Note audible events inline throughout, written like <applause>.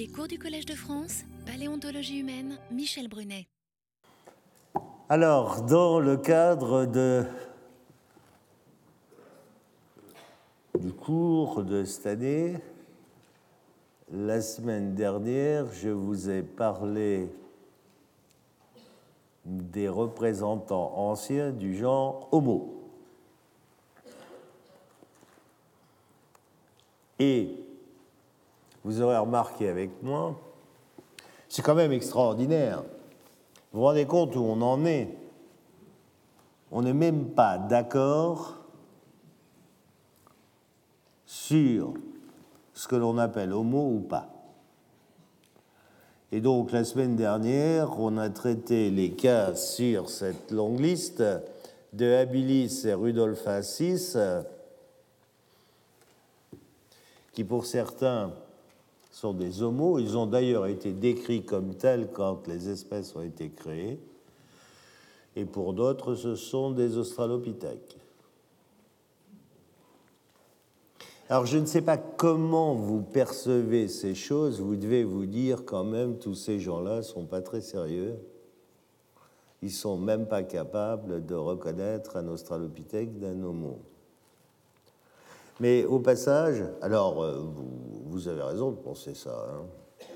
Les cours du Collège de France, Paléontologie humaine, Michel Brunet. Alors, dans le cadre du cours de cette année, la semaine dernière, je vous ai parlé des représentants anciens du genre Homo. Et vous aurez remarqué avec moi, c'est quand même extraordinaire. Vous vous rendez compte où on en est? On n'est même pas d'accord sur ce que l'on appelle homo ou pas. Et donc la semaine dernière, on a traité les cas sur cette longue liste de Habilis et Rudolphensis, qui pour certains sont des homos. Ils ont d'ailleurs été décrits comme tels quand les espèces ont été créées. Et pour d'autres, ce sont des australopithèques. Alors je ne sais pas comment vous percevez ces choses, vous devez vous dire quand même tous ces gens-là ne sont pas très sérieux. Ils sont même pas capables de reconnaître un australopithèque d'un homo. Mais au passage, alors euh, vous, avez raison de penser ça, hein.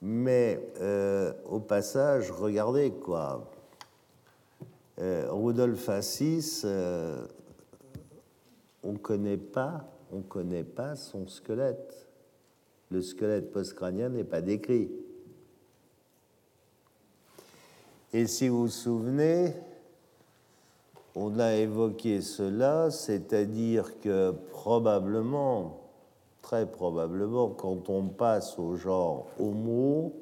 mais euh, au passage, regardez quoi. Euh, Rudolf Assis, euh, on connaît connaît pas son squelette. Le squelette postcrânien n'est pas décrit. Et si vous vous souvenez, on a évoqué cela, c'est-à-dire que probablement, très probablement, quand on passe au genre Homo,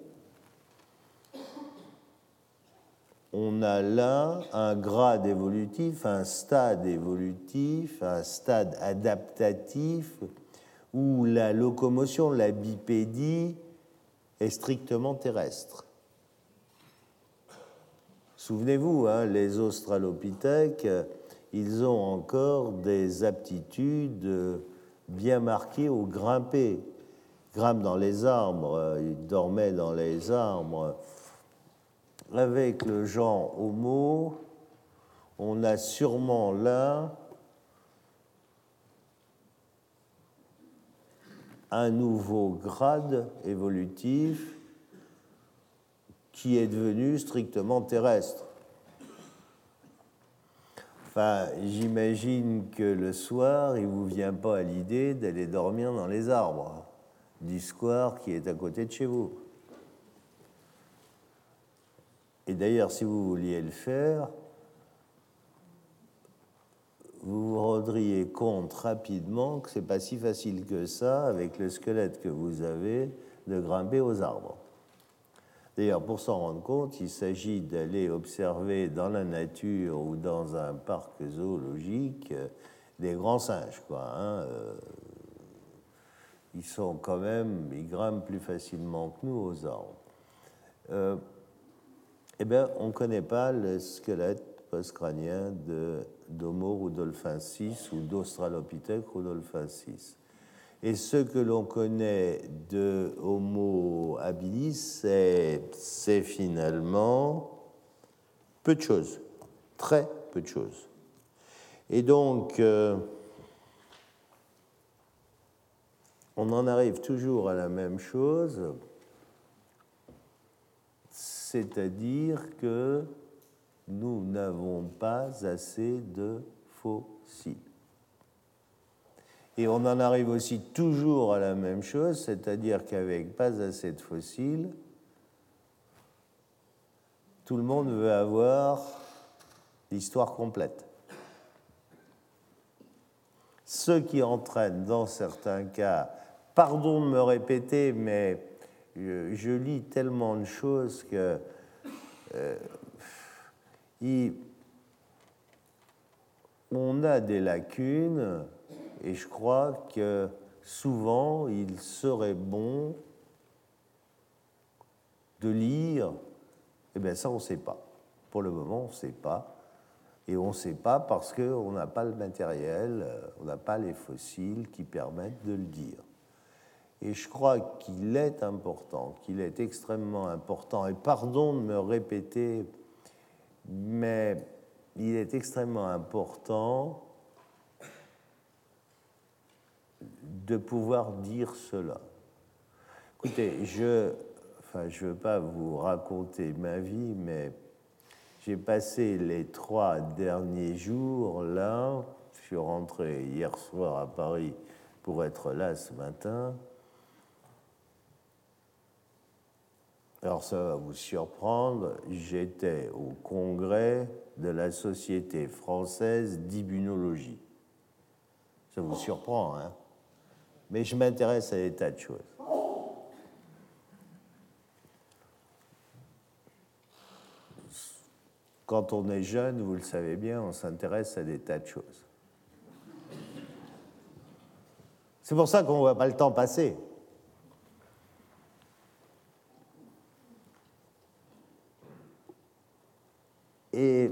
on a là un grade évolutif, un stade évolutif, un stade adaptatif où la locomotion, la bipédie est strictement terrestre. Souvenez-vous, hein, les australopithèques, ils ont encore des aptitudes bien marquées au grimper. Ils grimpent dans les arbres, ils dormaient dans les arbres. Avec le genre Homo, on a sûrement là un nouveau grade évolutif qui est devenu strictement terrestre. Enfin, j'imagine que le soir, il ne vous vient pas à l'idée d'aller dormir dans les arbres du square qui est à côté de chez vous. Et d'ailleurs, si vous vouliez le faire, vous vous rendriez compte rapidement que ce n'est pas si facile que ça, avec le squelette que vous avez, de grimper aux arbres. D'ailleurs, pour s'en rendre compte, il s'agit d'aller observer dans la nature ou dans un parc zoologique euh, des grands singes. Hein, euh. ils sont quand même, ils grimpent plus facilement que nous aux arbres. Euh, eh bien, on ne connaît pas le squelette postcrânien d'Homo rudolfensis ou d'Australopithèque rudolfensis. Et ce que l'on connaît de Homo habilis, c'est finalement peu de choses, très peu de choses. Et donc, euh, on en arrive toujours à la même chose, c'est-à-dire que nous n'avons pas assez de fossiles. Et on en arrive aussi toujours à la même chose, c'est-à-dire qu'avec pas assez de fossiles, tout le monde veut avoir l'histoire complète. Ce qui entraîne dans certains cas, pardon de me répéter, mais je, lis tellement de choses que euh, on a des lacunes et je crois que souvent, il serait bon de lire, eh bien ça, on ne sait pas. Pour le moment, on ne sait pas. Et on ne sait pas parce qu'on n'a pas le matériel, on n'a pas les fossiles qui permettent de le dire. Et je crois qu'il est important, qu'il est extrêmement important. Et pardon de me répéter, mais il est extrêmement important de pouvoir dire cela. Écoutez, je enfin, je ne veux pas vous raconter ma vie, mais j'ai passé les trois derniers jours là. Je suis rentré hier soir à Paris pour être là ce matin. Alors ça va vous surprendre, j'étais au congrès de la Société française d'immunologie. Ça vous surprend, hein? Mais je m'intéresse à des tas de choses. Quand on est jeune, vous le savez bien, on s'intéresse à des tas de choses. C'est pour ça qu'on ne voit pas le temps passer. Et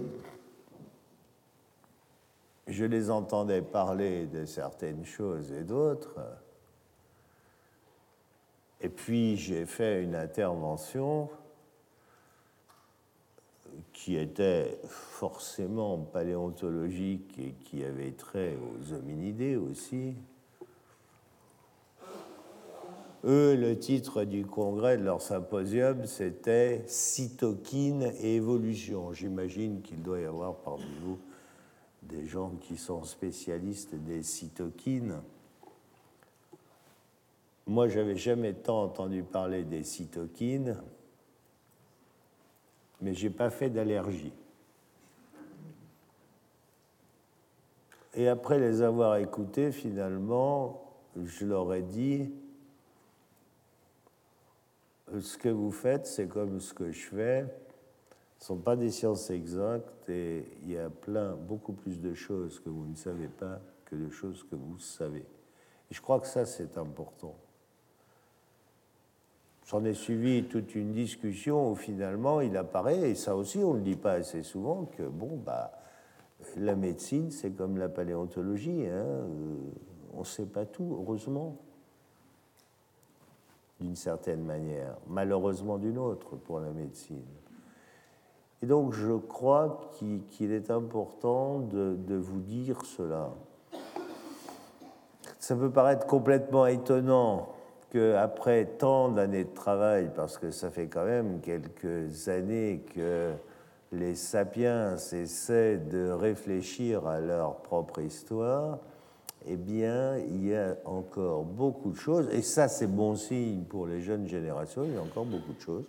je les entendais parler de certaines choses et d'autres. Et puis j'ai fait une intervention qui était forcément paléontologique et qui avait trait aux hominidés aussi. Eux, le titre du congrès de leur symposium, c'était Cytokine et évolution. J'imagine qu'il doit y avoir parmi vous des gens qui sont spécialistes des cytokines. Moi, j'avais jamais tant entendu parler des cytokines mais je n'ai pas fait d'allergie. Et après les avoir écoutés, finalement, je leur ai dit, ce que vous faites, c'est comme ce que je fais, ne sont pas des sciences exactes et il y a plein, beaucoup plus de choses que vous ne savez pas que de choses que vous savez. Et je crois que ça, c'est important. J'en ai suivi toute une discussion où finalement il apparaît, et ça aussi on ne le dit pas assez souvent, que bon, bah, la médecine c'est comme la paléontologie, hein, euh, on ne sait pas tout, heureusement, d'une certaine manière, malheureusement d'une autre pour la médecine. Et donc je crois qu'il est important de vous dire cela. Ça peut paraître complètement étonnant après tant d'années de travail, parce que ça fait quand même quelques années que les sapiens essaient de réfléchir à leur propre histoire, eh bien, il y a encore beaucoup de choses, et ça c'est bon signe pour les jeunes générations, il y a encore beaucoup de choses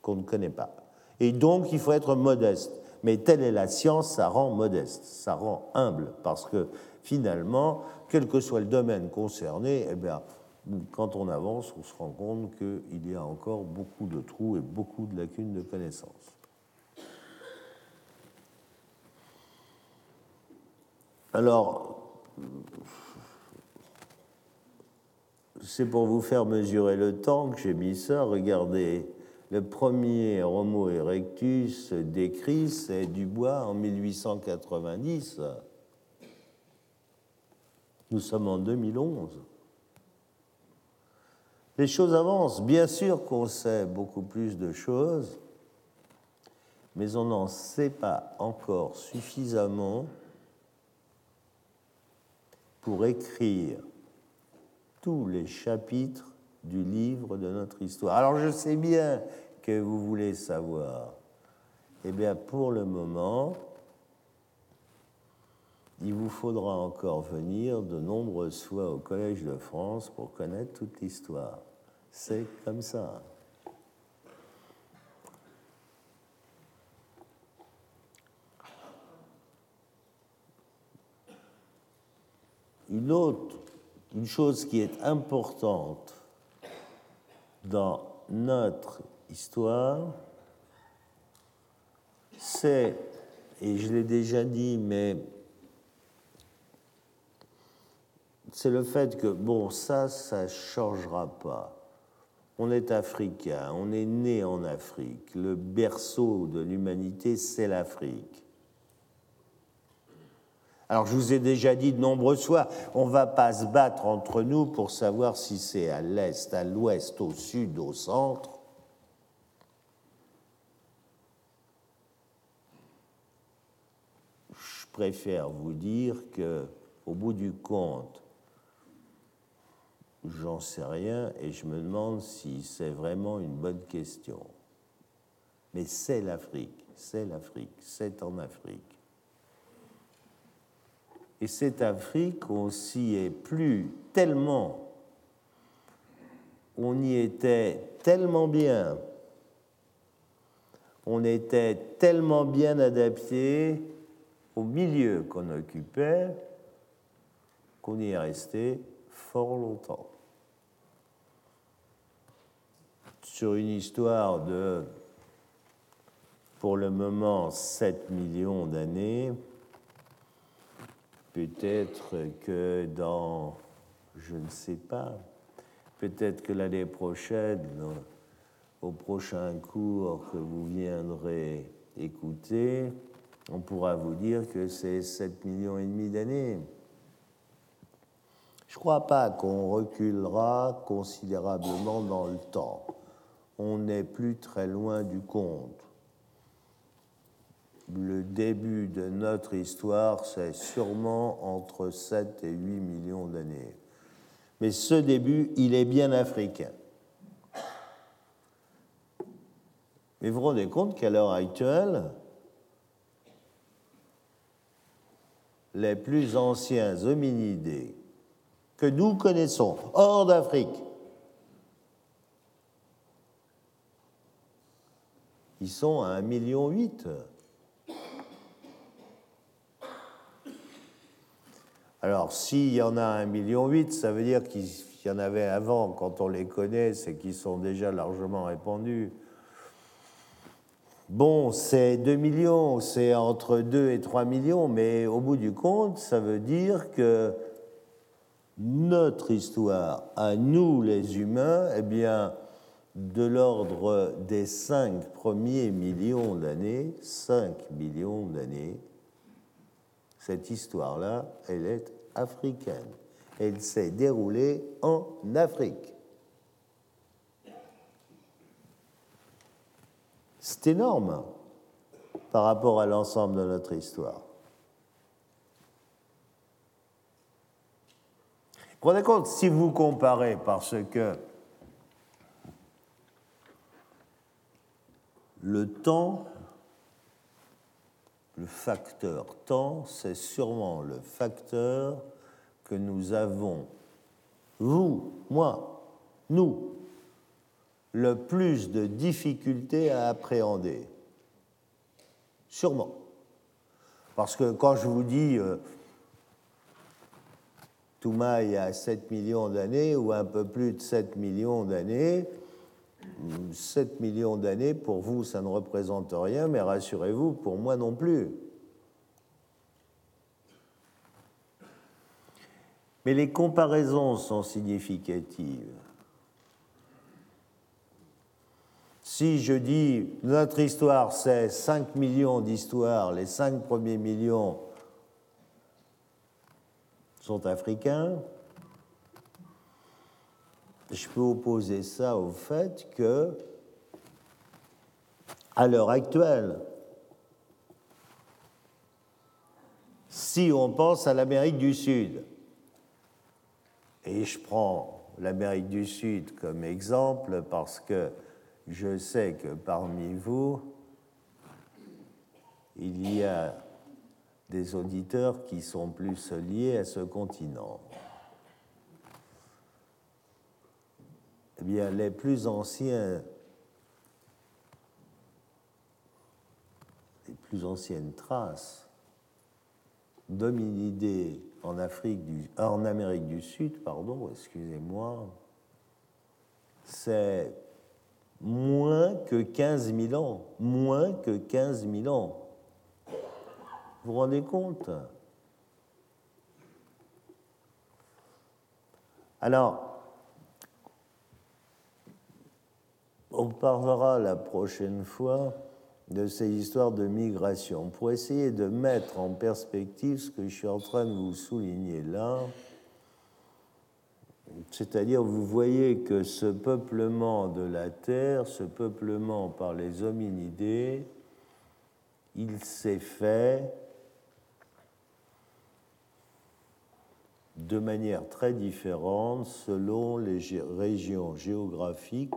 qu'on ne connaît pas. Et donc, il faut être modeste. Mais telle est la science, ça rend modeste, ça rend humble, parce que finalement, quel que soit le domaine concerné, eh bien, quand on avance, on se rend compte qu'il y a encore beaucoup de trous et beaucoup de lacunes de connaissances. Alors, c'est pour vous faire mesurer le temps que j'ai mis ça. Regardez, le premier Homo erectus décrit, c'est Dubois en 1890. Nous sommes en 2011. Les choses avancent. Bien sûr qu'on sait beaucoup plus de choses, mais on n'en sait pas encore suffisamment pour écrire tous les chapitres du livre de notre histoire. Alors je sais bien que vous voulez savoir. Eh bien, pour le moment, il vous faudra encore venir de nombreuses fois au Collège de France pour connaître toute l'histoire. C'est comme ça. Une autre, une chose qui est importante dans notre histoire, c'est, et je l'ai déjà dit, mais c'est le fait que, bon, ça, ça ne changera pas. On est africain, on est né en Afrique. Le berceau de l'humanité, c'est l'Afrique. Alors je vous ai déjà dit de nombreuses fois, on ne va pas se battre entre nous pour savoir si c'est à l'est, à l'ouest, au sud, au centre. Je préfère vous dire que, au bout du compte, j'en sais rien et je me demande si c'est vraiment une bonne question. Mais c'est l'Afrique, c'est l'Afrique, c'est en Afrique. Et cette Afrique, on s'y est plus tellement, on y était tellement bien, on était tellement bien adapté au milieu qu'on occupait qu'on y est resté fort longtemps. Sur une histoire de, pour le moment, 7 millions d'années, Peut-être que dans, je ne sais pas, peut-être que l'année prochaine, au prochain cours que vous viendrez écouter, on pourra vous dire que c'est 7 millions et demi d'années. Je ne crois pas qu'on reculera considérablement dans le temps. On n'est plus très loin du compte le début de notre histoire, c'est sûrement entre 7 et 8 millions d'années. Mais ce début, il est bien africain. Mais vous vous rendez compte qu'à l'heure actuelle, les plus anciens hominidés que nous connaissons hors d'Afrique, ils sont à 1,8 million. Alors, s'il y en a un million huit, ça veut dire qu'il y en avait avant, quand on les connaît, c'est qu'ils sont déjà largement répandus. Bon, c'est 2 millions, c'est entre 2 et 3 millions, mais au bout du compte, ça veut dire que notre histoire, à nous les humains, eh bien, de l'ordre des 5 premiers millions d'années, 5 millions d'années, cette histoire-là, elle est africaine. Elle s'est déroulée en Afrique. C'est énorme par rapport à l'ensemble de notre histoire. Vous rendez compte, si vous comparez, parce que le temps le facteur temps, c'est sûrement le facteur que nous avons, vous, moi, nous, le plus de difficultés à appréhender. Sûrement. Parce que quand je vous dis euh, Touma a 7 millions d'années ou un peu plus de 7 millions d'années, 7 millions d'années, pour vous, ça ne représente rien, mais rassurez-vous, pour moi non plus. Mais les comparaisons sont significatives. Si je dis notre histoire, c'est 5 millions d'histoires, les 5 premiers millions sont africains, je peux opposer ça au fait que, à l'heure actuelle, si on pense à l'Amérique du Sud, et je prends l'Amérique du Sud comme exemple parce que je sais que parmi vous, il y a des auditeurs qui sont plus liés à ce continent. Eh bien, les plus anciennes traces d'hominidés en, Afrique en Amérique du Sud, pardon, excusez-moi, c'est moins que 15 000 ans, moins que 15 000 ans. Vous vous rendez compte? Alors, on parlera la prochaine fois de ces histoires de migration, pour essayer de mettre en perspective ce que je suis en train de vous souligner là. C'est-à-dire, vous voyez que ce peuplement de la Terre, ce peuplement par les hominidés, il s'est fait de manière très différente selon les régions géographiques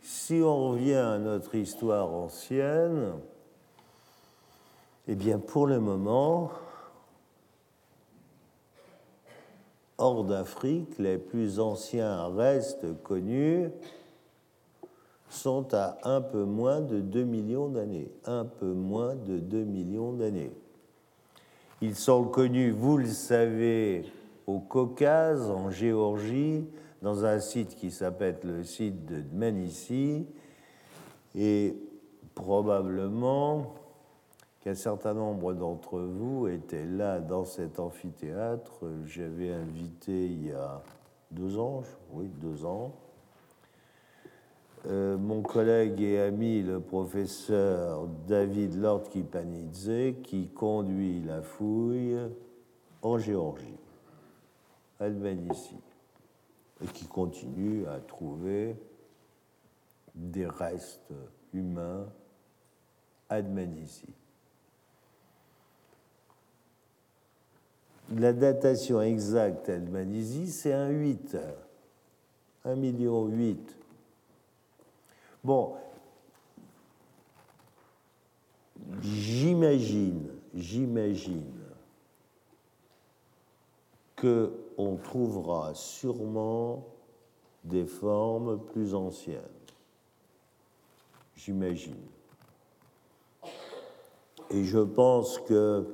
Si on revient à notre histoire ancienne, eh bien pour le moment, hors d'Afrique, les plus anciens restes connus sont à un peu moins de 2 millions d'années. Un peu moins de 2 millions d'années. Ils sont connus, vous le savez, au Caucase, en Géorgie, dans un site qui s'appelle le site de Dmanisi, et probablement qu'un certain nombre d'entre vous étaient là dans cet amphithéâtre. J'avais invité il y a deux ans, oui, deux ans, euh, mon collègue et ami, le professeur David Lord Kipanidze, qui conduit la fouille en Géorgie, ici, et qui continue à trouver des restes humains ici. La datation exacte à Dmanisi, c'est un 8, 1 million 8 Bon, j'imagine, j'imagine que on trouvera sûrement des formes plus anciennes. J'imagine. Et je pense que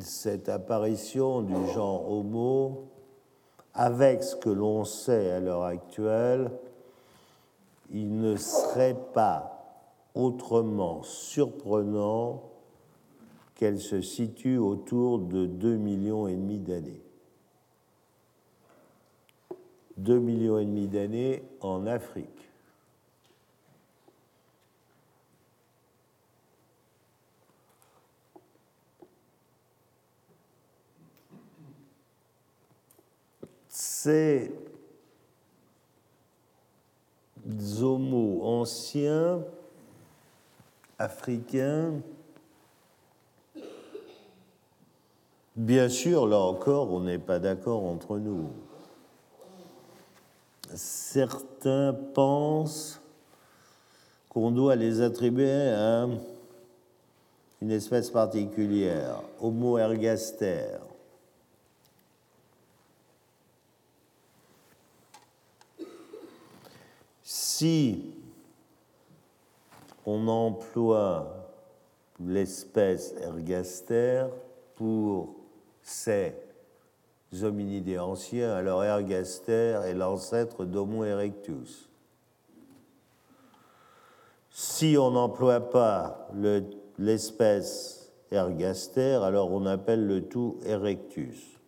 cette apparition du genre Homo avec ce que l'on sait à l'heure actuelle, il ne serait pas autrement surprenant qu'elle se situe autour de 2 millions et demi d'années. 2 millions et demi d'années en Afrique. ces homos anciens africains, bien sûr, là encore, on n'est pas d'accord entre nous. Certains pensent qu'on doit les attribuer à une espèce particulière, Homo ergaster, si on emploie l'espèce ergaster pour ces hominidés anciens, alors ergaster est l'ancêtre d'Homo erectus. Si on n'emploie pas l'espèce ergaster, alors on appelle le tout erectus.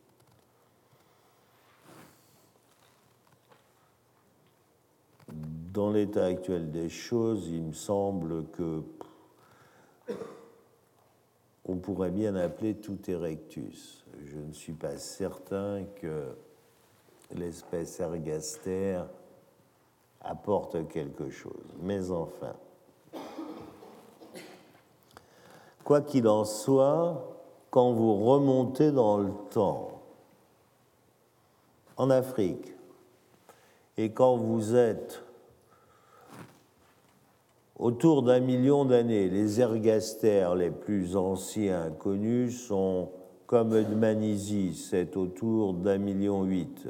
dans l'état actuel des choses, il me semble que on pourrait bien appeler tout erectus. Je ne suis pas certain que l'espèce ergaster apporte quelque chose. Mais enfin, quoi qu'il en soit, quand vous remontez dans le temps, en Afrique, et quand vous êtes Autour d'un million d'années, les ergastères les plus anciens connus sont comme Edmanisi, c'est autour d'un million huit.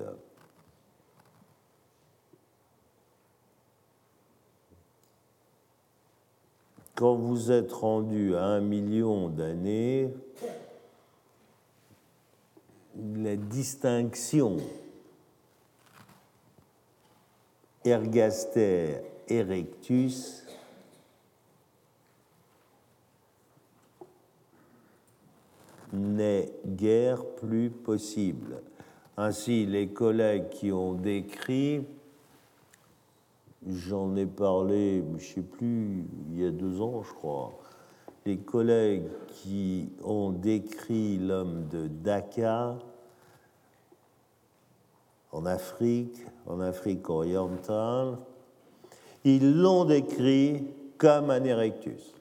Quand vous êtes rendu à un million d'années, la distinction ergaster erectus n'est guère plus possible. Ainsi, les collègues qui ont décrit, j'en ai parlé, je ne sais plus, il y a deux ans, je crois, les collègues qui ont décrit l'homme de Dakar en Afrique, en Afrique orientale, ils l'ont décrit comme un erectus.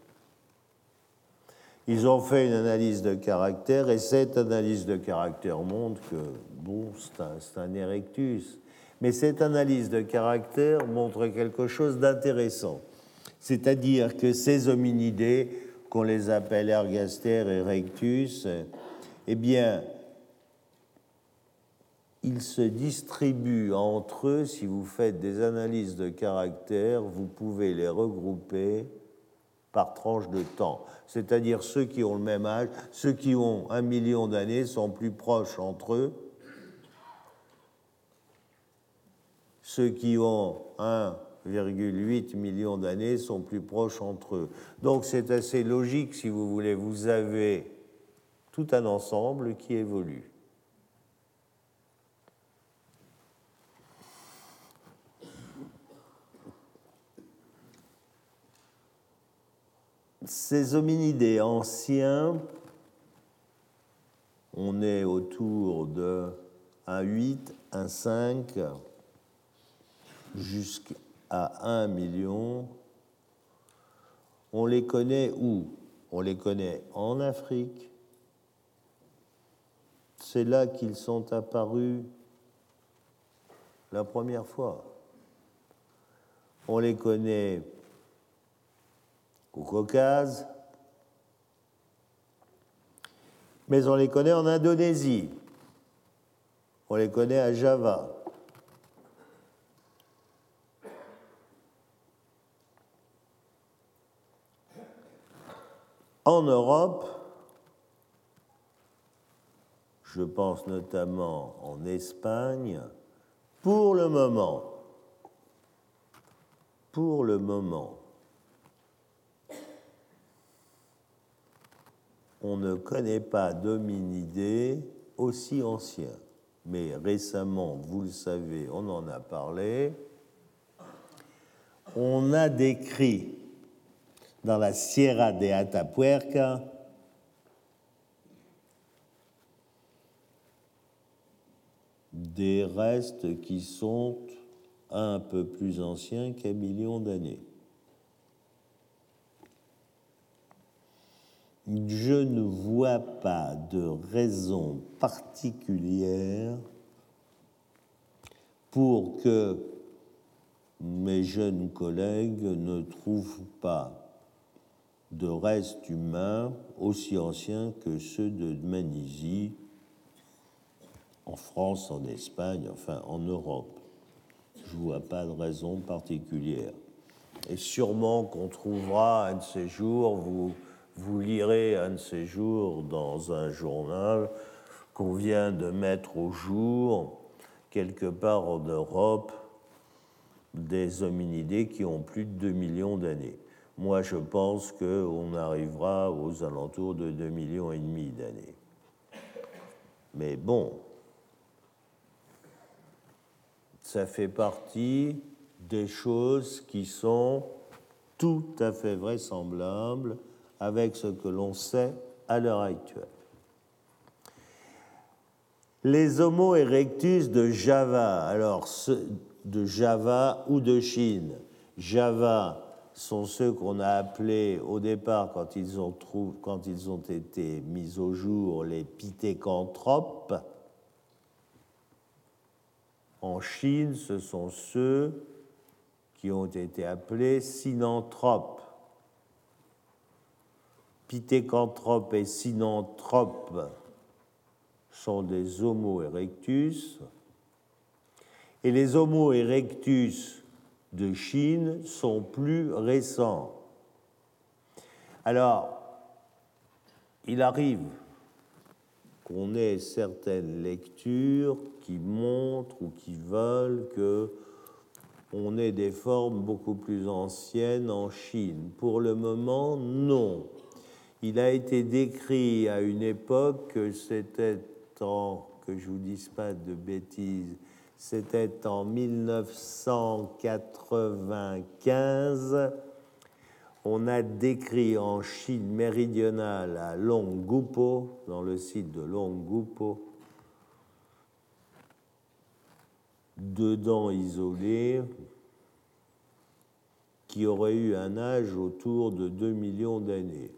Ils ont fait une analyse de caractère et cette analyse de caractère montre que, bon, c'est un, un, erectus. Mais cette analyse de caractère montre quelque chose d'intéressant. C'est-à-dire que ces hominidés, qu'on les appelle ergaster et rectus, eh bien, ils se distribuent entre eux. Si vous faites des analyses de caractère, vous pouvez les regrouper par tranche de temps. C'est-à-dire ceux qui ont le même âge, ceux qui ont un million d'années sont plus proches entre eux. Ceux qui ont 1,8 million d'années sont plus proches entre eux. Donc c'est assez logique, si vous voulez, vous avez tout un ensemble qui évolue. Ces hominidés anciens, on est autour de 1,8, 1,5 jusqu'à 1 million. On les connaît où? On les connaît en Afrique. C'est là qu'ils sont apparus la première fois. On les connaît au Caucase, mais on les connaît en Indonésie, on les connaît à Java. En Europe, je pense notamment en Espagne, pour le moment, pour le moment, on ne connaît pas d'hominidés aussi anciens. Mais récemment, vous le savez, on en a parlé, on a décrit dans la Sierra de Atapuerca des restes qui sont un peu plus anciens qu'un million d'années. Je ne vois pas de raison particulière pour que mes jeunes collègues ne trouvent pas de restes humains aussi anciens que ceux de Manisie en France, en Espagne, enfin en Europe. Je ne vois pas de raison particulière. Et sûrement qu'on trouvera un de ces jours, vous lirez un de ces jours dans un journal qu'on vient de mettre au jour, quelque part en Europe, des hominidés qui ont plus de 2 millions d'années. Moi, je pense qu'on arrivera aux alentours de 2 millions et demi d'années. Mais bon, ça fait partie des choses qui sont tout à fait vraisemblables avec ce que l'on sait à l'heure actuelle. Les Homo erectus de Java, alors de Java ou de Chine, Java sont ceux qu'on a appelés au départ, quand ils, ont été mis au jour, les pithécanthropes. En Chine, ce sont ceux qui ont été appelés synanthropes. Pithécanthrope et Synanthrope sont des Homo erectus. Et les Homo erectus de Chine sont plus récents. Alors, il arrive qu'on ait certaines lectures qui montrent ou qui veulent que on ait des formes beaucoup plus anciennes en Chine. Pour le moment, non. Il a été décrit à une époque que c'était instant que je vous dise pas de bêtises, c'était en 1995. On a décrit en Chine méridionale, à Longgupo, dans le site de Longgupo, deux dents isolées qui auraient eu un âge autour de 2 millions d'années.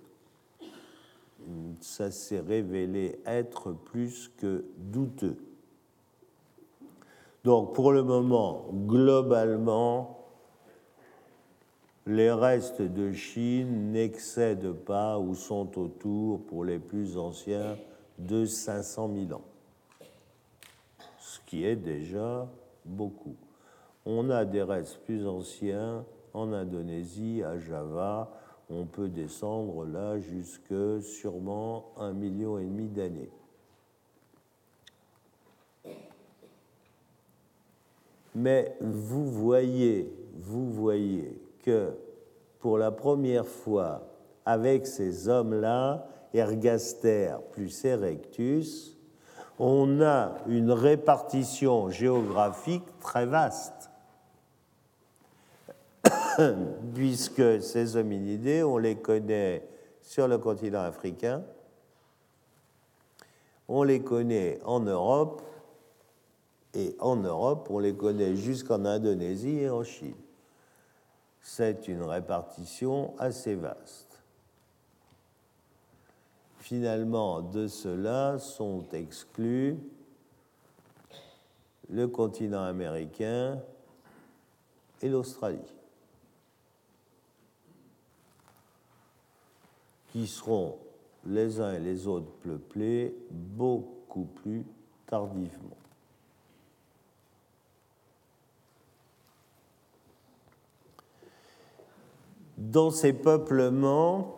Ça s'est révélé être plus que douteux. Donc pour le moment, globalement, les restes de Chine n'excèdent pas ou sont autour, pour les plus anciens, de 500 000 ans, ce qui est déjà beaucoup. On a des restes plus anciens en Indonésie, à Java, on peut descendre là jusque sûrement un million et demi d'années. Mais vous voyez, vous voyez que pour la première fois, avec ces hommes-là, Ergaster plus Erectus, on a une répartition géographique très vaste. <coughs> Puisque ces hominidés, on les connaît sur le continent africain, on les connaît en Europe, et en Europe, on les connaît jusqu'en Indonésie et en Chine. C'est une répartition assez vaste. Finalement, de cela sont exclus le continent américain et l'Australie, qui seront les uns et les autres peuplés beaucoup plus tardivement. Dans ces peuplements,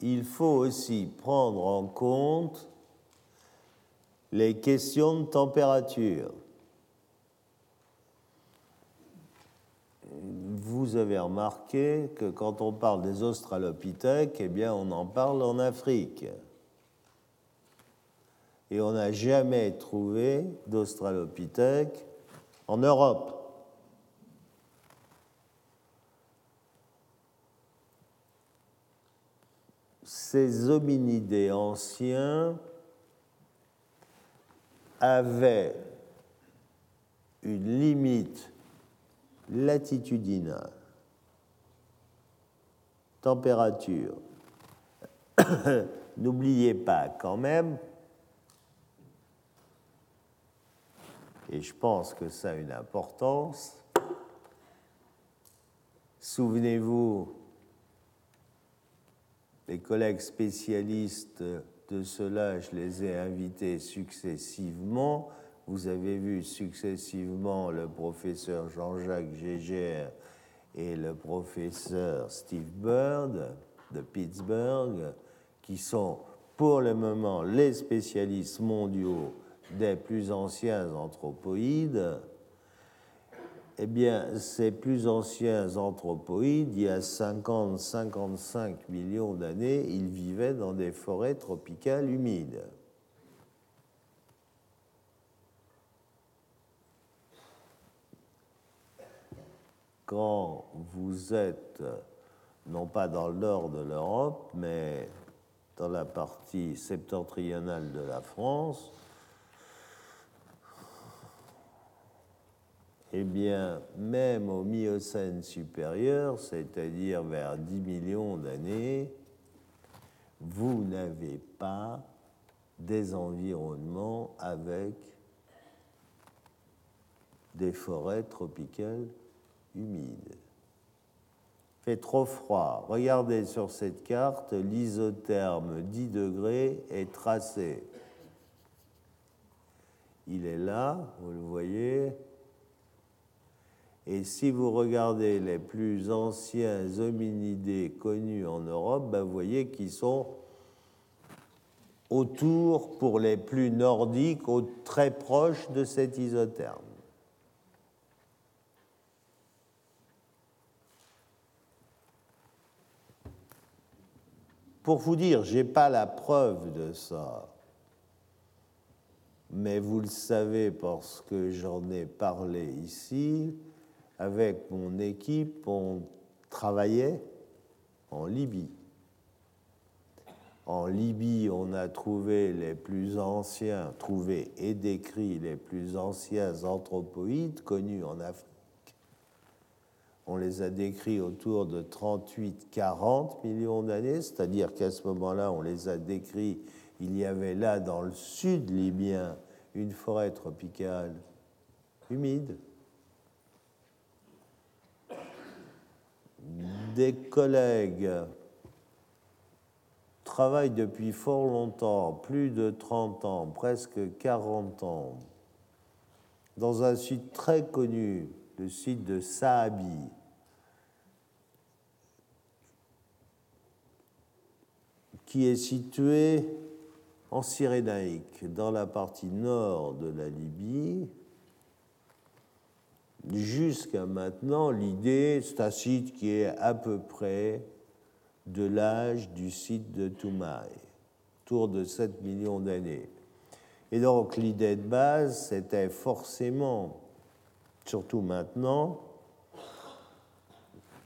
il faut aussi prendre en compte les questions de température. Vous avez remarqué que quand on parle des australopithèques, eh bien, on en parle en Afrique. Et on n'a jamais trouvé d'australopithèques en Europe. ces hominidés anciens avaient une limite latitudinale, température. <coughs> N'oubliez pas quand même, et je pense que ça a une importance, souvenez-vous les collègues spécialistes de cela, je les ai invités successivement. Vous avez vu successivement le professeur Jean-Jacques Gégère et le professeur Steve Bird de Pittsburgh, qui sont pour le moment les spécialistes mondiaux des plus anciens anthropoïdes eh bien, ces plus anciens anthropoïdes, il y a 50-55 millions d'années, ils vivaient dans des forêts tropicales humides. Quand vous êtes, non pas dans le nord de l'Europe, mais dans la partie septentrionale de la France, eh bien, même au Miocène supérieur, c'est-à-dire vers 10 millions d'années, vous n'avez pas des environnements avec des forêts tropicales humides. Il fait trop froid. Regardez sur cette carte, l'isotherme 10 degrés est tracé. Il est là, vous le voyez, et si vous regardez les plus anciens hominidés connus en Europe, ben, vous voyez qu'ils sont autour, pour les plus nordiques, très proche de cet isotherme. Pour vous dire, je n'ai pas la preuve de ça, mais vous le savez parce que j'en ai parlé ici, avec mon équipe, on travaillait en Libye. En Libye, on a trouvé les plus anciens, trouvé et décrit les plus anciens anthropoïdes connus en Afrique. On les a décrits autour de 38-40 millions d'années, c'est-à-dire qu'à ce moment-là, on les a décrits, il y avait là dans le sud libyen une forêt tropicale humide. Des collègues travaille depuis fort longtemps, plus de 30 ans, presque 40 ans, dans un site très connu, le site de Saabi, qui est situé en Cyrénaïque, dans la partie nord de la Libye. Jusqu'à maintenant, l'idée, c'est un site qui est à peu près de l'âge du site de Toumaï, autour de 7 millions d'années. Et donc l'idée de base, c'était forcément, surtout maintenant,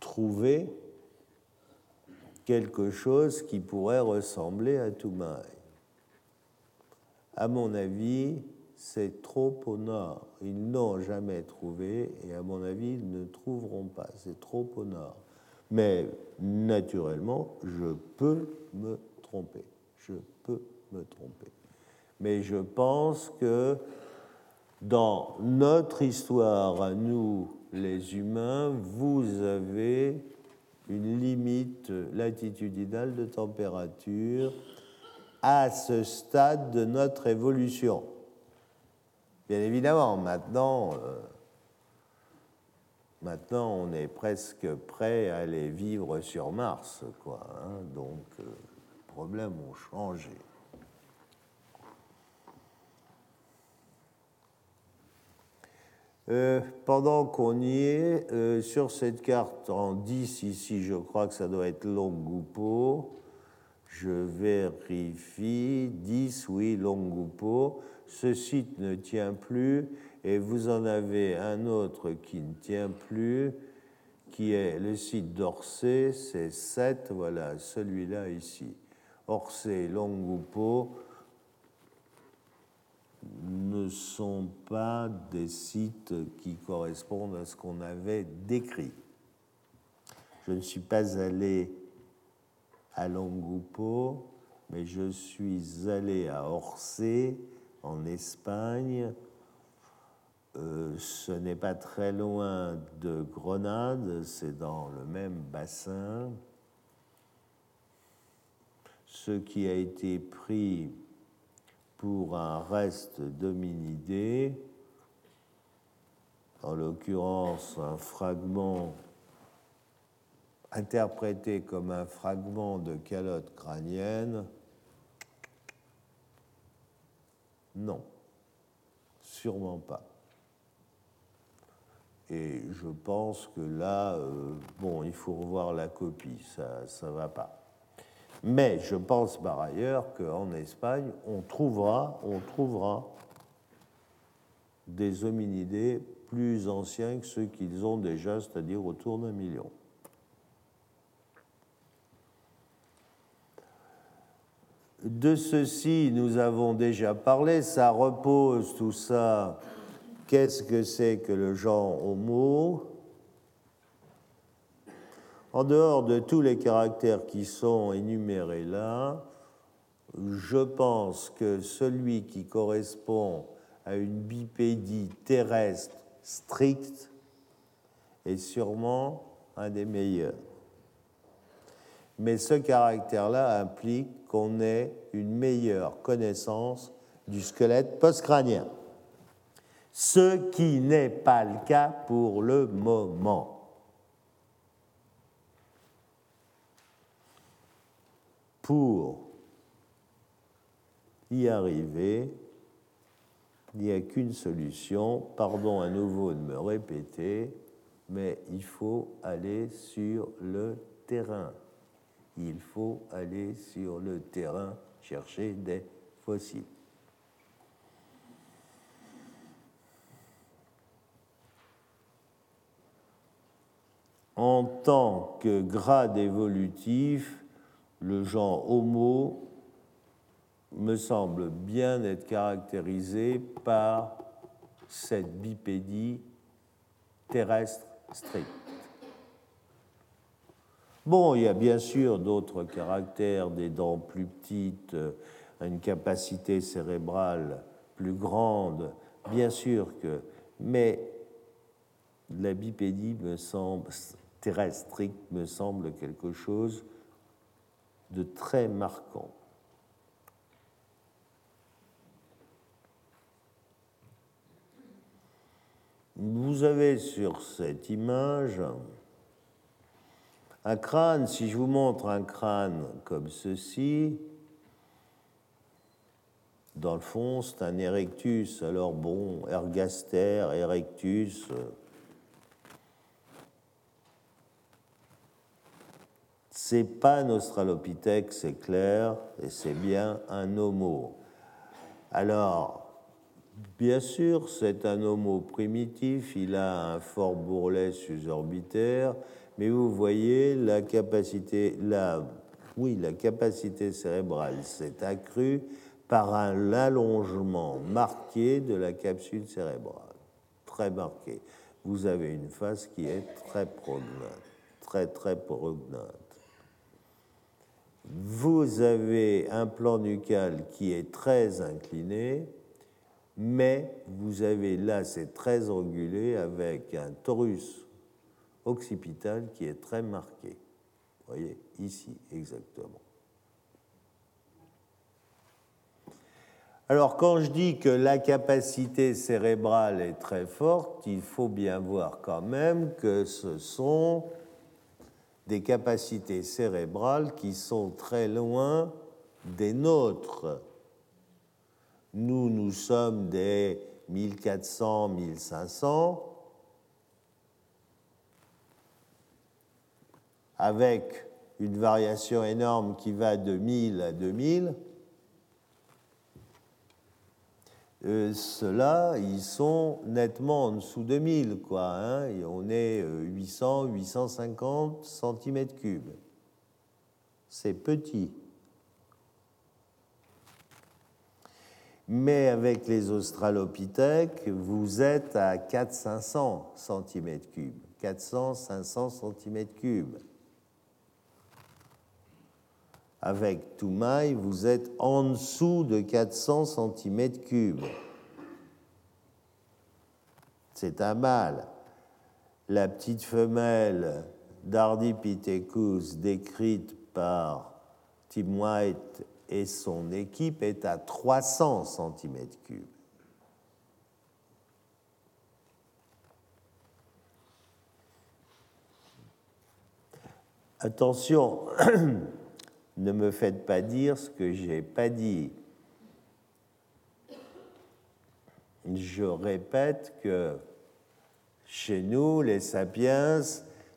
trouver quelque chose qui pourrait ressembler à Toumaï. À mon avis, c'est trop au nord. Ils n'ont jamais trouvé et à mon avis, ils ne trouveront pas. C'est trop au nord. Mais naturellement, je peux me tromper. Je peux me tromper. Mais je pense que dans notre histoire, à nous les humains, vous avez une limite latitudinale de température à ce stade de notre évolution. Bien évidemment, maintenant, euh, Maintenant, on est presque prêt à aller vivre sur Mars, quoi. Hein. donc, euh, les problèmes ont changé. Euh, pendant qu'on y est, euh, sur cette carte en 10 ici, je crois que ça doit être Longupo. Je vérifie. 10, oui, Longupo. Ce site ne tient plus et vous en avez un autre qui ne tient plus, qui est le site d'Orsay, c'est 7, voilà, celui-là ici. Orsay Longupo ne sont pas des sites qui correspondent à ce qu'on avait décrit. Je ne suis pas allé à Longupo, mais je suis allé à Orsay, en Espagne, euh, ce n'est pas très loin de Grenade, c'est dans le même bassin. Ce qui a été pris pour un reste d'hominidés, en l'occurrence un fragment interprété comme un fragment de calotte crânienne, non, sûrement pas. Et je pense que là, euh, bon, il faut revoir la copie, ça ne va pas. Mais je pense par ailleurs qu'en Espagne, on trouvera, des hominidés plus anciens que ceux qu'ils ont déjà, c'est-à-dire autour d'un million. De ceci, nous avons déjà parlé, ça repose tout ça Qu'est-ce que c'est que le genre homo? En dehors de tous les caractères qui sont énumérés là, je pense que celui qui correspond à une bipédie terrestre stricte est sûrement un des meilleurs. Mais ce caractère-là implique qu'on ait une meilleure connaissance du squelette postcrânien ce qui n'est pas le cas pour le moment. pour y arriver, il n'y a qu'une solution, pardon à nouveau de me répéter, mais il faut aller sur le terrain. Il faut aller sur le terrain chercher des fossiles. En tant que grade évolutif, le genre Homo me semble bien être caractérisé par cette bipédie terrestre stricte. Bon, il y a bien sûr d'autres caractères, des dents plus petites, euh, une capacité cérébrale plus grande, bien sûr que, mais la bipédie me semble terrestre stricte me semble quelque chose de très marquant. Vous avez sur cette image un crâne, si je vous montre un crâne comme ceci, dans le fond, c'est un erectus. Alors bon, ergaster, erectus. C'est pas un australopithèque, c'est clair, et c'est bien un homo. Alors, bien sûr, c'est un homo primitif, il a un fort bourrelet susorbitaire, mais vous voyez la capacité, la, oui, la capacité cérébrale s'est accrue par un allongement marqué de la capsule cérébrale, très marqué. Vous avez une face qui est très prognate, très très prognate. Vous avez un plan nucal qui est très incliné, mais vous avez là, c'est très angulé avec un torus occipital qui est très marqué. Vous voyez, ici exactement. Alors quand je dis que la capacité cérébrale est très forte, il faut bien voir quand même que ce sont des capacités cérébrales qui sont très loin des nôtres. Nous, nous sommes des 1400, 1500. avec une variation énorme qui va de 1000 à 2000, euh, ceux-là, ils sont nettement en dessous de 1000, quoi. Hein, on est 800, euh, 850 cm3. C'est petit. Mais avec les australopithèques, vous êtes à 400-500 cm3. 400-500 cm3 avec Toumaï, vous êtes en dessous de 400 cm3. C'est un mâle. La petite femelle d'Ardipithecus décrite par Tim White et son équipe est à 300 cm3. Attention, <clears throat> ne me faites pas dire ce que j'ai pas dit. Je répète que chez nous, les sapiens,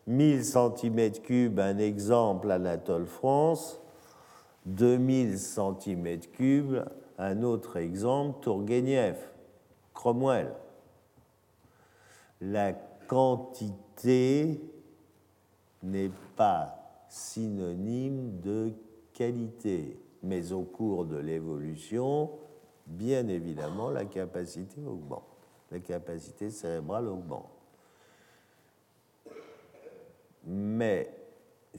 1000 cm3, un exemple Anatole France, 2000 cm3, un autre exemple Tourguenieff, Cromwell. La quantité n'est pas synonyme de qualité, mais au cours de l'évolution, bien évidemment, la capacité augmente, la capacité cérébrale augmente. Mais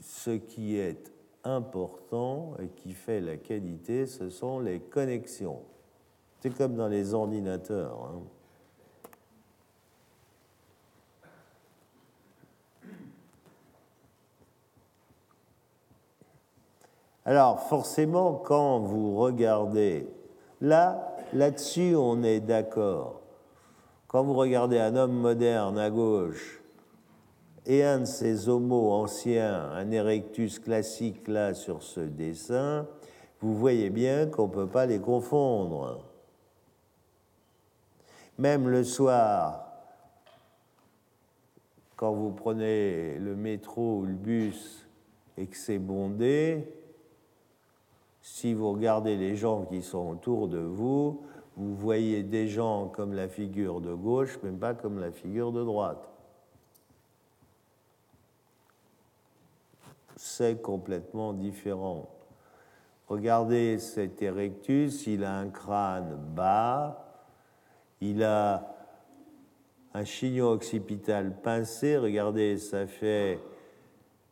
ce qui est important et qui fait la qualité, ce sont les connexions. C'est comme dans les ordinateurs. Hein. Alors forcément, quand vous regardez, là, là-dessus, on est d'accord. Quand vous regardez un homme moderne à gauche et un de ces homos anciens, un erectus classique là sur ce dessin, vous voyez bien qu'on ne peut pas les confondre. Même le soir, quand vous prenez le métro ou le bus et que c'est bondé, si vous regardez les gens qui sont autour de vous, vous voyez des gens comme la figure de gauche, même pas comme la figure de droite. c'est complètement différent. Regardez cet erectus, il a un crâne bas, il a un chignon occipital pincé. Regardez, ça fait,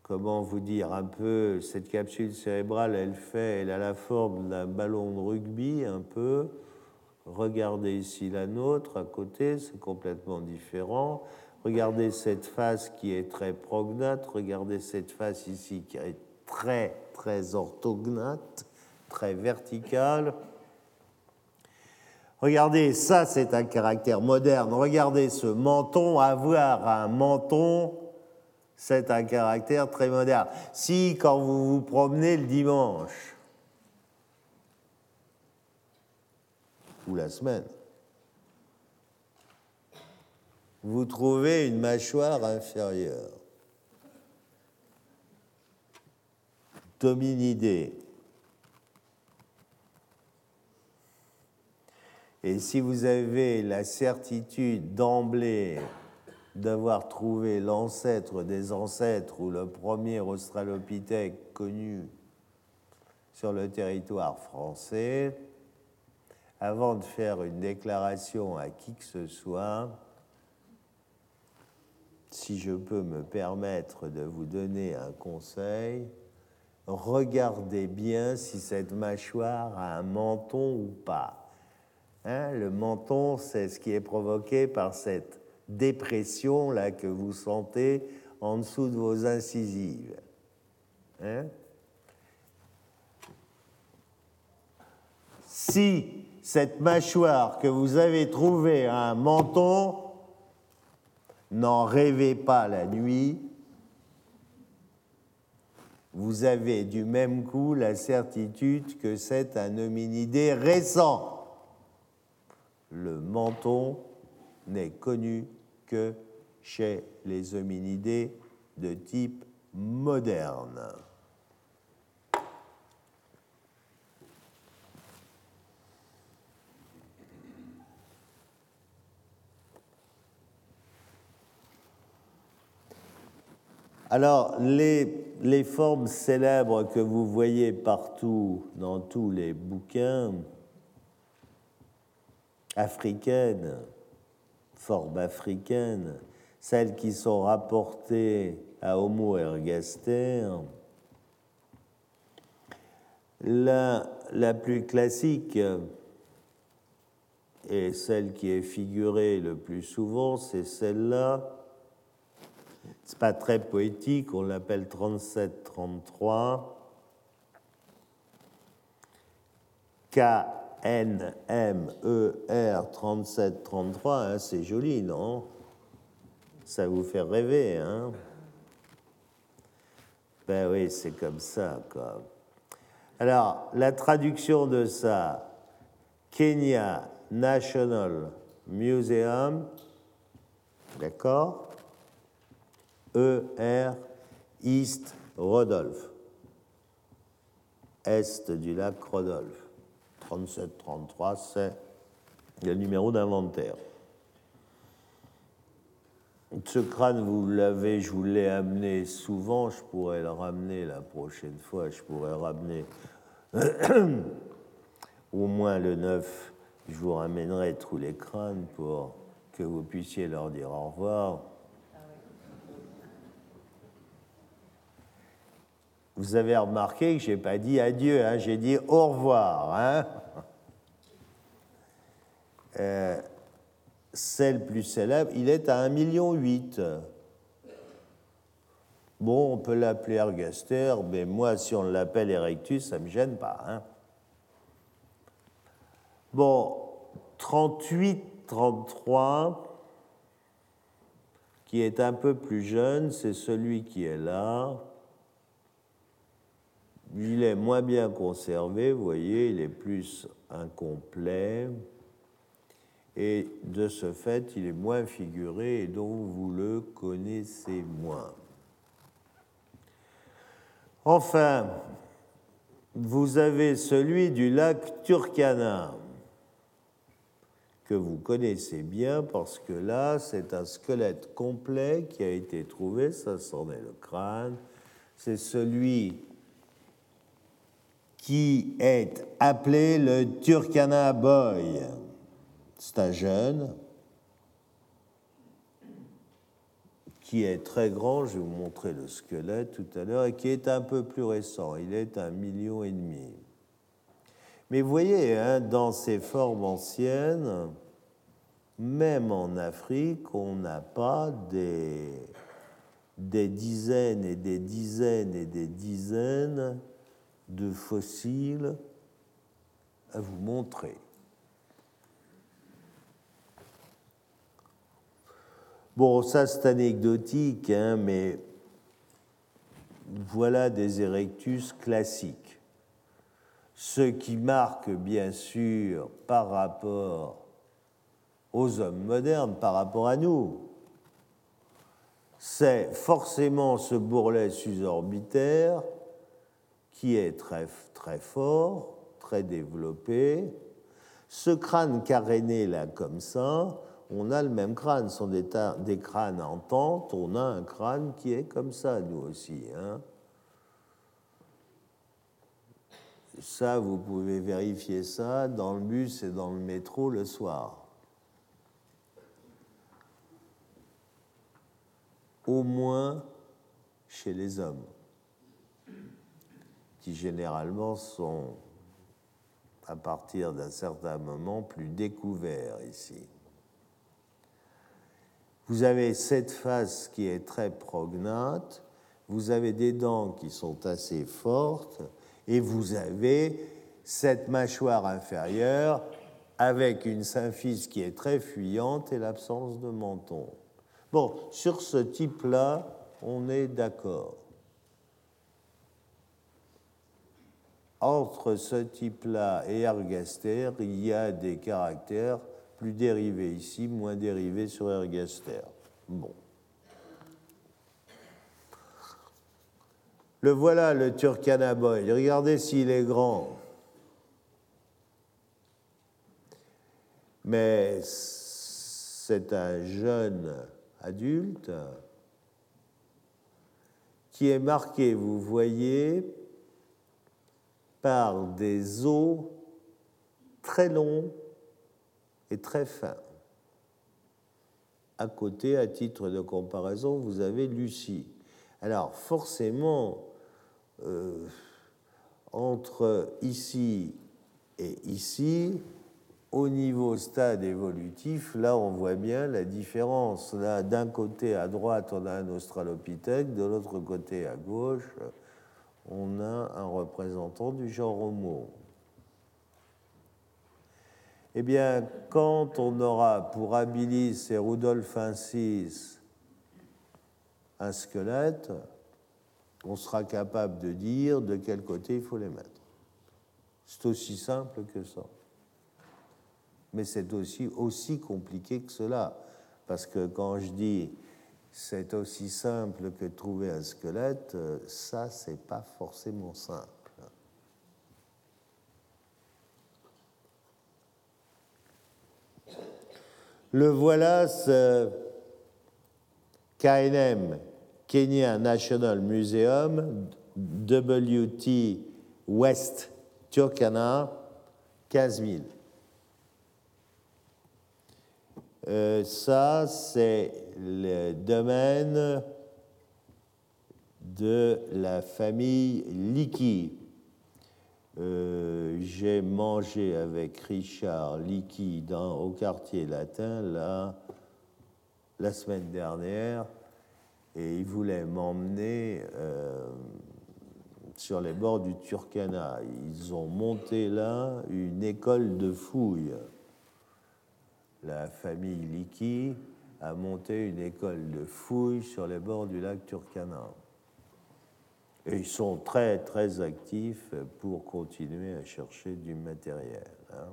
comment vous dire, un peu, cette capsule cérébrale, elle fait, elle a la forme d'un ballon de rugby, un peu. Regardez ici la nôtre à côté, c'est complètement différent. Regardez cette face qui est très prognate. Regardez cette face ici qui est très, très orthognate, très verticale. Regardez, ça c'est un caractère moderne. Regardez ce menton, avoir un menton, c'est un caractère très moderne. Si quand vous vous promenez le dimanche, ou la semaine, vous trouvez une mâchoire inférieure, dominidée, Et si vous avez la certitude d'emblée d'avoir trouvé l'ancêtre des ancêtres ou le premier australopithèque connu sur le territoire français, avant de faire une déclaration à qui que ce soit, si je peux me permettre de vous donner un conseil, regardez bien si cette mâchoire a un menton ou pas. Hein, le menton, c'est ce qui est provoqué par cette dépression là que vous sentez en dessous de vos incisives. Hein. si cette mâchoire que vous avez trouvée un menton, n'en rêvez pas la nuit. Vous avez du même coup la certitude que c'est un hominidé récent le menton n'est connu que chez les hominidés de type moderne. Alors, les, les, formes célèbres que vous voyez partout dans tous les bouquins, africaines, formes africaines, celles qui sont rapportées à Homo ergaster. La, la plus classique et celle qui est figurée le plus souvent, c'est celle-là. C'est pas très poétique, on l'appelle 37-33. K N-M-E-R 3733, hein, c'est joli, non? Ça vous fait rêver, hein? Ben oui, c'est comme ça, quoi. Alors, la traduction de ça, Kenya National Museum, d'accord? E-R East Rodolphe, Est du lac Rodolphe. 37-33, c'est le numéro d'inventaire. Ce crâne, vous l'avez, je vous l'ai amené souvent, je pourrais le ramener la prochaine fois, je pourrais ramener <clears throat> au moins le 9, je vous ramènerai tous les crânes pour que vous puissiez leur dire au revoir. Vous avez remarqué que je n'ai pas dit adieu, hein, j'ai dit au revoir. Hein euh, celle plus célèbre, il est à 1,8 million. Bon, on peut l'appeler Ergaster, mais moi, si on l'appelle Erectus, ça ne me gêne pas. Hein bon, 38, 33, qui est un peu plus jeune, c'est celui qui est là. Il est moins bien conservé, vous voyez, il est plus incomplet. Et de ce fait, il est moins figuré et donc vous le connaissez moins. Enfin, vous avez celui du lac Turkana, que vous connaissez bien parce que là, c'est un squelette complet qui a été trouvé, ça c'en est le crâne, c'est celui qui est appelé le Turkana Boy. C'est un jeune qui est très grand, je vais vous montrer le squelette tout à l'heure, et qui est un peu plus récent. Il est un million et demi. Mais vous voyez, hein, dans ces formes anciennes, même en Afrique, on n'a pas des, des dizaines et des dizaines et des dizaines de fossiles à vous montrer. Bon, ça c'est anecdotique, hein, mais voilà des erectus classiques. Ce qui marque bien sûr par rapport aux hommes modernes, par rapport à nous, c'est forcément ce bourrelet susorbitaire qui est très, très fort, très développé. Ce crâne caréné là comme ça, on a le même crâne, ce sont des, crânes en pente, on a un crâne qui est comme ça, nous aussi. Hein. Ça, vous pouvez vérifier ça dans le bus et dans le métro le soir. Au moins chez les hommes, qui généralement sont, à partir d'un certain moment, plus découverts ici. Vous avez cette face qui est très prognate, vous avez des dents qui sont assez fortes, et vous avez cette mâchoire inférieure avec une symphyse qui est très fuyante et l'absence de menton. Bon, sur ce type-là, on est d'accord. Entre ce type-là et Ergaster, il y a des caractères plus dérivé ici, moins dérivé sur Ergaster. Bon. Le voilà, le Turkanaboy. Regardez s'il est grand. Mais c'est un jeune adulte qui est marqué, vous voyez, par des os très longs est très fin. À côté, à titre de comparaison, vous avez Lucie. Alors forcément, euh, entre ici et ici, au niveau stade évolutif, là on voit bien la différence. Là, d'un côté à droite, on a un australopithèque, de l'autre côté à gauche, on a un représentant du genre Homo. Eh bien, quand on aura pour Habilis et Rudolfensis un squelette, on sera capable de dire de quel côté il faut les mettre. C'est aussi simple que ça. Mais c'est aussi, aussi compliqué que cela. Parce que quand je dis c'est aussi simple que trouver un squelette, ça, c'est pas forcément simple. Le voilà, ce KNM, Kenya National Museum, WT West Turkana, 15 000. Euh, ça, c'est le domaine de la famille Liki. Euh, j'ai mangé avec Richard Licky dans, au quartier latin là, la semaine dernière et il voulait m'emmener euh, sur les bords du Turkana. Ils ont monté là une école de fouilles. La famille Licky a monté une école de fouilles sur les bords du lac Turkana. Et ils sont très, très actifs pour continuer à chercher du matériel. Hein.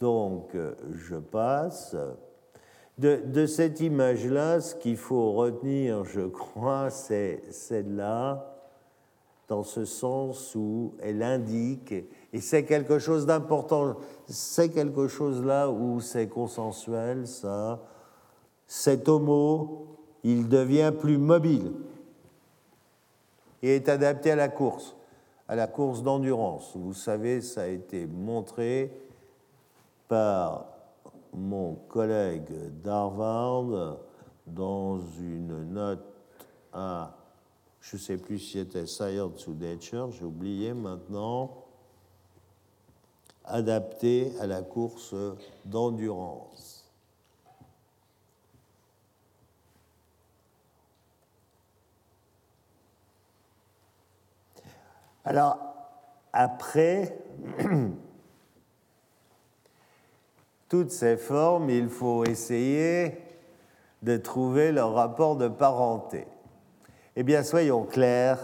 Donc, je passe. De, de cette image-là, ce qu'il faut retenir, je crois, c'est celle-là, dans ce sens où elle indique, et c'est quelque chose d'important, c'est quelque chose là où c'est consensuel, ça, cet homo, il devient plus mobile et est adapté à la course, à la course d'endurance. Vous savez, ça a été montré par mon collègue d'Harvard dans une note à, je ne sais plus si c'était Science ou Nature, j'ai oublié maintenant, adapté à la course d'endurance. Alors, après <clears throat> toutes ces formes, il faut essayer de trouver leur rapport de parenté. Eh bien, soyons clairs,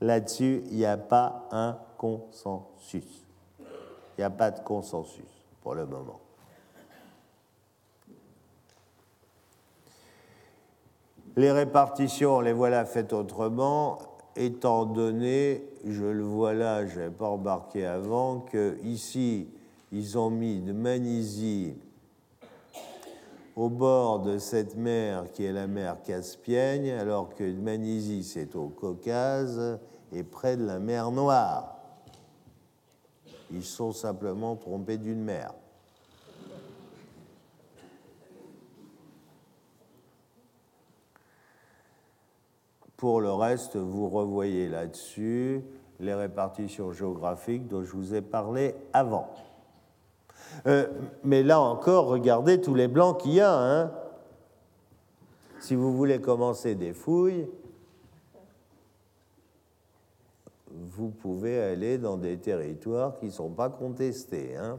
là-dessus, il n'y a pas un consensus. Il n'y a pas de consensus pour le moment. Les répartitions, les voilà faites autrement étant donné, je le vois là, je n'avais pas remarqué avant, qu'ici, ils ont mis de Manisie au bord de cette mer qui est la mer Caspienne, alors que Manisie, c'est au Caucase et près de la mer Noire. Ils sont simplement trompés d'une mer. Pour le reste, vous revoyez là-dessus les répartitions géographiques dont je vous ai parlé avant. Euh, mais là encore, regardez tous les blancs qu'il y a. Hein. si vous voulez commencer des fouilles, vous pouvez aller dans des territoires qui ne sont pas contestés. Hein.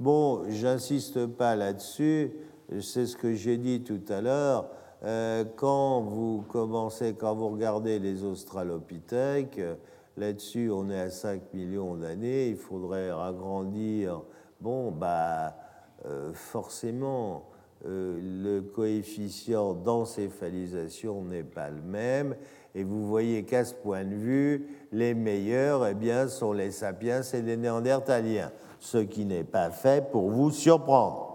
Bon, j'insiste pas là-dessus, c'est ce que j'ai dit tout à l'heure. Euh, quand vous commencez, quand vous regardez les australopithèques, là-dessus on est à 5 millions d'années, il faudrait agrandir. Bon, bah, euh, forcément, euh, le coefficient d'encéphalisation n'est pas le même. Et vous voyez qu'à ce point de vue, les meilleurs eh bien, sont les sapiens et les néandertaliens ce qui n'est pas fait pour vous surprendre.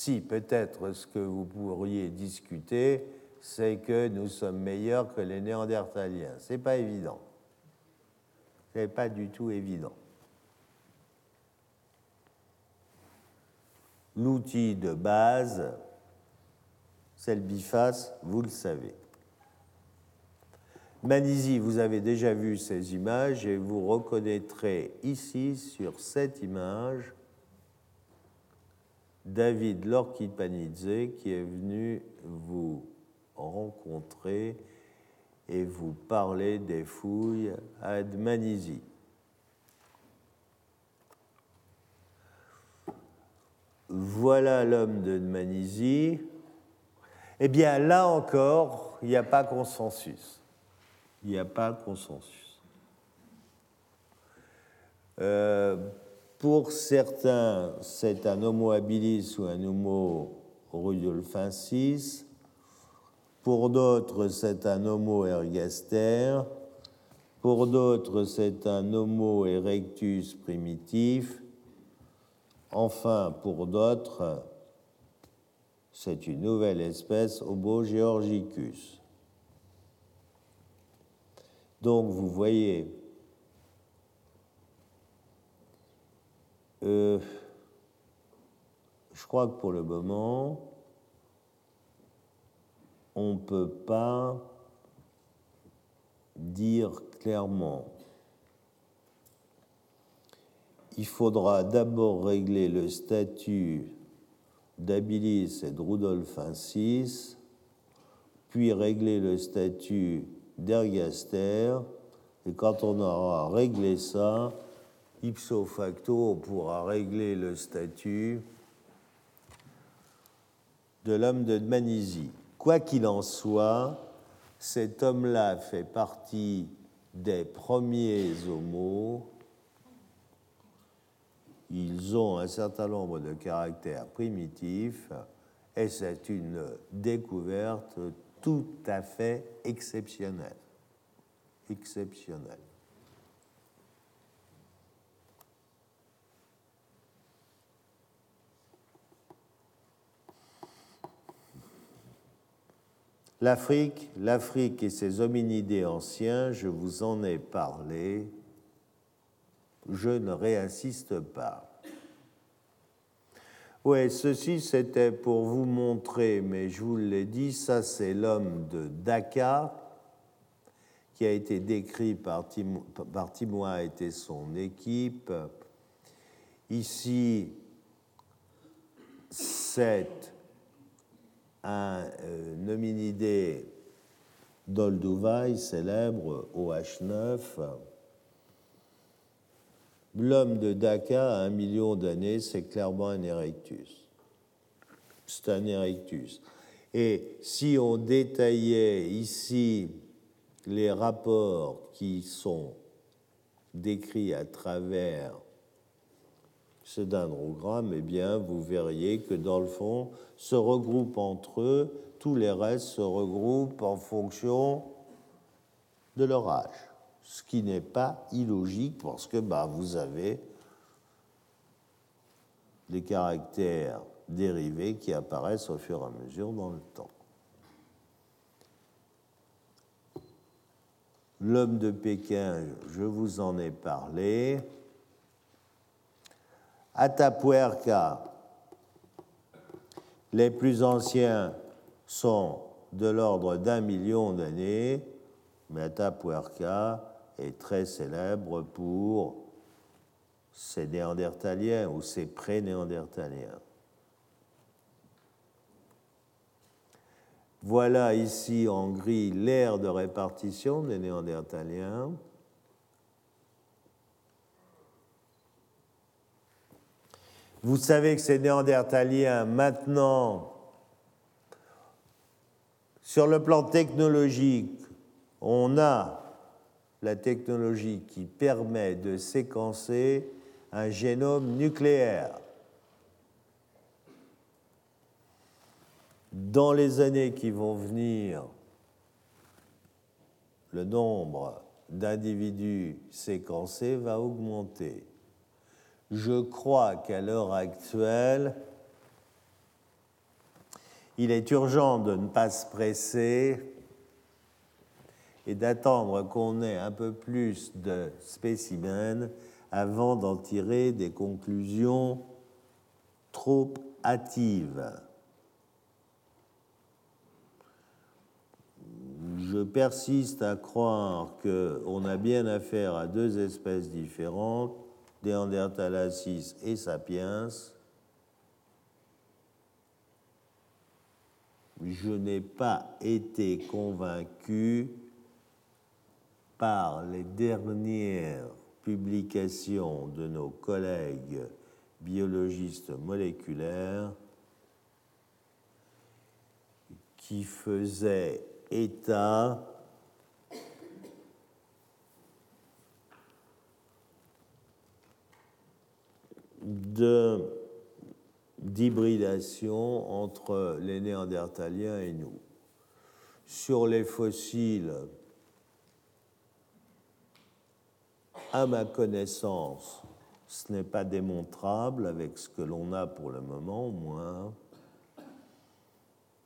Si peut-être ce que vous pourriez discuter, c'est que nous sommes meilleurs que les Néandertaliens. Ce n'est pas évident. Ce n'est pas du tout évident. L'outil de base, c'est le biface, vous le savez. Manizy, vous avez déjà vu ces images et vous reconnaîtrez ici, sur cette image, David Lorquipanidze qui est venu vous rencontrer et vous parler des fouilles à Manizy. Voilà l'homme de Manizy. Eh bien, là encore, il n'y a pas consensus il n'y a pas consensus. Euh, pour certains, c'est un Homo habilis ou un Homo rudolfensis. Pour d'autres, c'est un Homo ergaster. Pour d'autres, c'est un Homo erectus primitif. Enfin, pour d'autres, c'est une nouvelle espèce Homo georgicus. Donc vous voyez, euh, je crois que pour le moment, on ne peut pas dire clairement. Il faudra d'abord régler le statut d'Habilis et de Rudolphinsis, puis régler le statut d'ergaster. Et quand on aura réglé ça, ipso facto, on pourra régler le statut de l'homme de Manisie. Quoi qu'il en soit, cet homme-là fait partie des premiers homos. Ils ont un certain nombre de caractères primitifs et c'est une découverte tout à fait exceptionnel. Exceptionnel. L'Afrique, l'Afrique et ses hominidés anciens, je vous en ai parlé, je ne réinsiste pas. Oui, ceci c'était pour vous montrer, mais je vous l'ai dit, ça c'est l'homme de Dakar qui a été décrit par, Tim, et son équipe. Ici, c'est un euh, hominidé d'Olduvai célèbre OH9 L'homme de Dakar a un million d'années, c'est clairement un erectus. C'est un erectus. Et si on détaillait ici les rapports qui sont décrits à travers ce dendrogramme, eh bien, vous verriez que dans le fond, se regroupent entre eux, tous les restes se regroupent en fonction de leur âge ce qui n'est pas illogique parce que bah, vous avez des caractères dérivés qui apparaissent au fur et à mesure dans le temps. L'homme de Pékin, je vous en ai parlé. Atapuerca, les plus anciens sont de l'ordre d'un million d'années, mais Atapuerca est très célèbre pour ses néandertaliens ou ses pré-néandertaliens. Voilà ici en gris l'ère de répartition des néandertaliens. Vous savez que ces néandertaliens, maintenant, sur le plan technologique, on a la technologie qui permet de séquencer un génome nucléaire. Dans les années qui vont venir, le nombre d'individus séquencés va augmenter. Je crois qu'à l'heure actuelle, il est urgent de ne pas se presser et d'attendre qu'on ait un peu plus de spécimens avant d'en tirer des conclusions trop hâtives. Je persiste à croire qu'on a bien affaire à deux espèces différentes, Neanderthalasis et Sapiens. Je n'ai pas été convaincu par les dernières publications de nos collègues biologistes moléculaires qui faisaient état d'hybridation entre les Néandertaliens et nous. Sur les fossiles À ma connaissance, ce n'est pas démontrable avec ce que l'on a pour le moment au moins.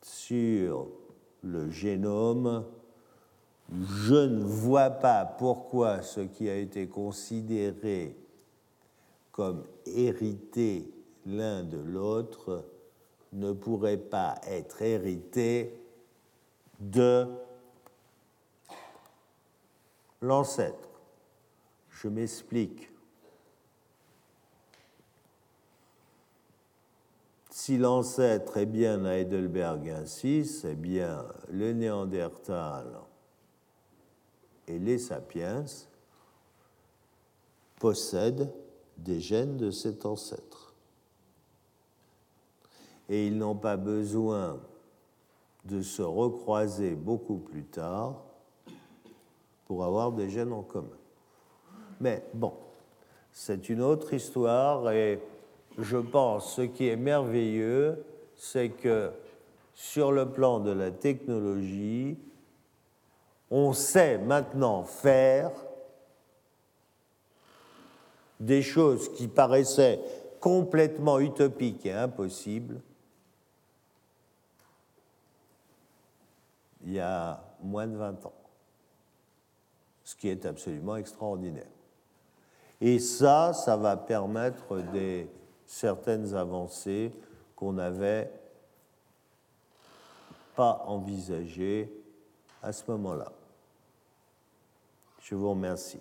Sur le génome, je ne vois pas pourquoi ce qui a été considéré comme hérité l'un de l'autre ne pourrait pas être hérité de l'ancêtre. Je m'explique. Si l'ancêtre est bien à Heidelberg ainsi, c'est bien le Néandertal et les sapiens possèdent des gènes de cet ancêtre. Et ils n'ont pas besoin de se recroiser beaucoup plus tard pour avoir des gènes en commun. Mais bon, c'est une autre histoire et je pense ce qui est merveilleux, c'est que sur le plan de la technologie, on sait maintenant faire des choses qui paraissaient complètement utopiques et impossibles, il y a moins de 20 ans, ce qui est absolument extraordinaire. Et ça, ça va permettre des certaines avancées qu'on n'avait pas envisagées à ce moment-là. Je vous remercie.